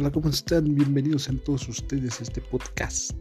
Hola, ¿cómo están? Bienvenidos a todos ustedes a este podcast.